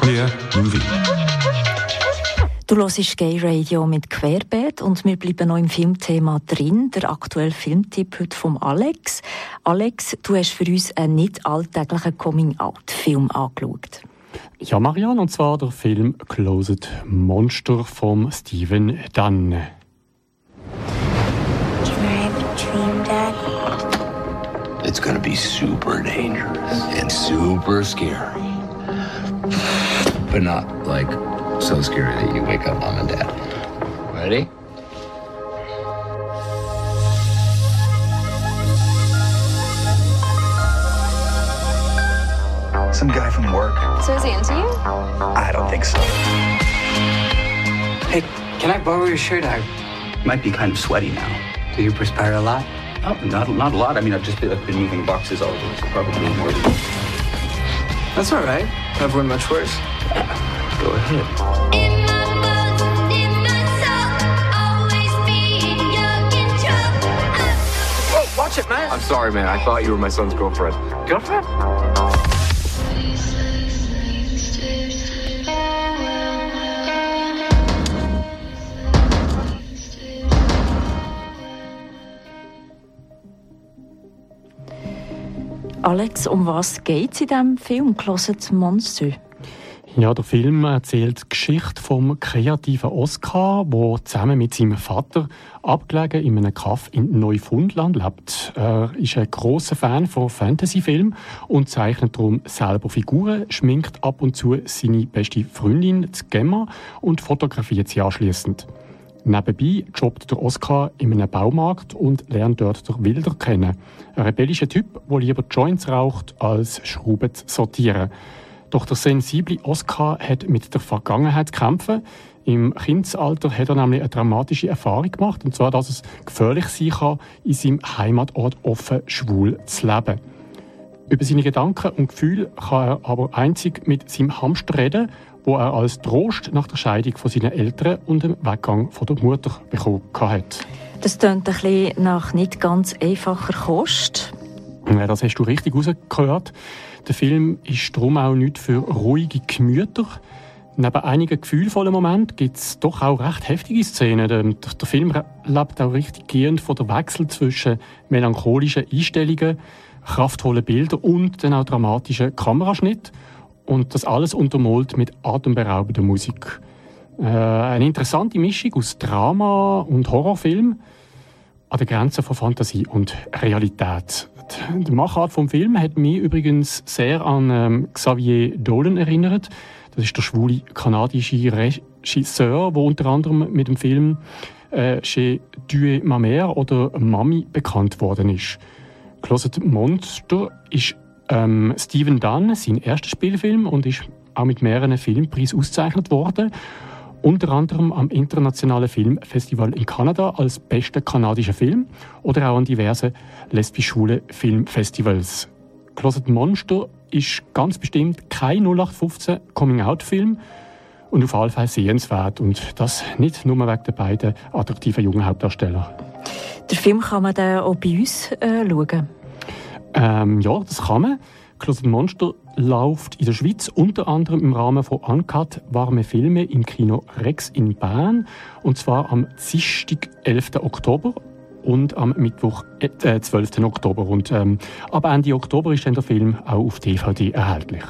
Queer Movie. Du hörst Gay Radio mit Querbeet und wir bleiben noch im Filmthema drin. Der aktuelle Filmtipp heute vom Alex. Alex, du hast für uns einen nicht alltäglichen Coming-out-Film angeschaut. Ja, Marianne, und zwar der Film Closet Monster von Steven Dunn. Can I have a dream, Dad? It's gonna be super dangerous and super scary. But not like so scary that you wake up mom and dad. Ready? Some guy from work. So is he into you? I don't think so. Hey, can I borrow your shirt? I Might be kind of sweaty now. do you perspire a lot? Oh, not, not a lot. I mean, I've just been, I've been moving boxes all over, so probably more than. That's all right. I've worn much worse. Go ahead. In my bones, in my soul, always being young and trouble. Oh, watch it, man. I'm sorry, man. I thought you were my son's girlfriend. Girlfriend? Alex, um was geht es in diesem Film Closet Monster? Ja, der Film erzählt die Geschichte vom kreativen Oscar, der zusammen mit seinem Vater abgelegen in einem Kaff in Neufundland lebt. Er ist ein großer Fan von Fantasyfilmen und zeichnet darum selber Figuren, schminkt ab und zu seine beste Freundin, Gemma, und fotografiert sie anschließend. Nebenbei jobbt der Oscar in einem Baumarkt und lernt dort der Wilder kennen. Ein rebellischer Typ, der lieber Joints raucht, als Schrauben zu sortieren. Doch der sensible Oscar hat mit der Vergangenheit zu kämpfen. Im Kindesalter hat er nämlich eine dramatische Erfahrung gemacht, und zwar, dass es gefährlich sein kann, in seinem Heimatort offen schwul zu leben. Über seine Gedanken und Gefühle kann er aber einzig mit seinem Hamster reden, wo er als Trost nach der Scheidung von seinen Eltern und dem Weggang von der Mutter bekommen hat. Das klingt ein bisschen nach nicht ganz einfacher Kost. Ja, das hast du richtig rausgehört. Der Film ist darum auch nicht für ruhige Gemüter. Neben einigen gefühlvollen Momenten gibt es doch auch recht heftige Szenen. Der, der Film lebt auch richtig gehend von der Wechsel zwischen melancholischen Einstellungen, kraftvollen Bildern und dann auch dramatischen Kameraschnitt. Und das alles untermalt mit atemberaubender Musik. Äh, eine interessante Mischung aus Drama und Horrorfilm an der Grenze von Fantasie und Realität. Die Machart vom Film hat mich übrigens sehr an ähm, Xavier Dolan erinnert. Das ist der schwule kanadische Regisseur, der unter anderem mit dem Film äh, «Chez Dieu ma mère» oder «Mami» bekannt worden ist. «Closet Monster» ist ähm, Stephen Dunn sein erster Spielfilm und ist auch mit mehreren Filmpreisen ausgezeichnet worden. Unter anderem am Internationalen Filmfestival in Kanada als bester kanadischer Film oder auch an diversen lesbisch-schwulen Filmfestivals. Closet Monster ist ganz bestimmt kein 0815 Coming-out-Film und auf jeden Fall sehenswert. Und das nicht nur wegen der beiden attraktiven jungen Hauptdarsteller. Den Film kann man dann auch bei uns äh, schauen. Ähm, ja, das kann man. Closet Monster läuft in der Schweiz unter anderem im Rahmen von Uncut warme Filme im Kino Rex in Bern und zwar am Dienstag, 11. Oktober und am Mittwoch, äh, 12. Oktober. Und ähm, ab Ende Oktober ist dann der Film auch auf DVD erhältlich.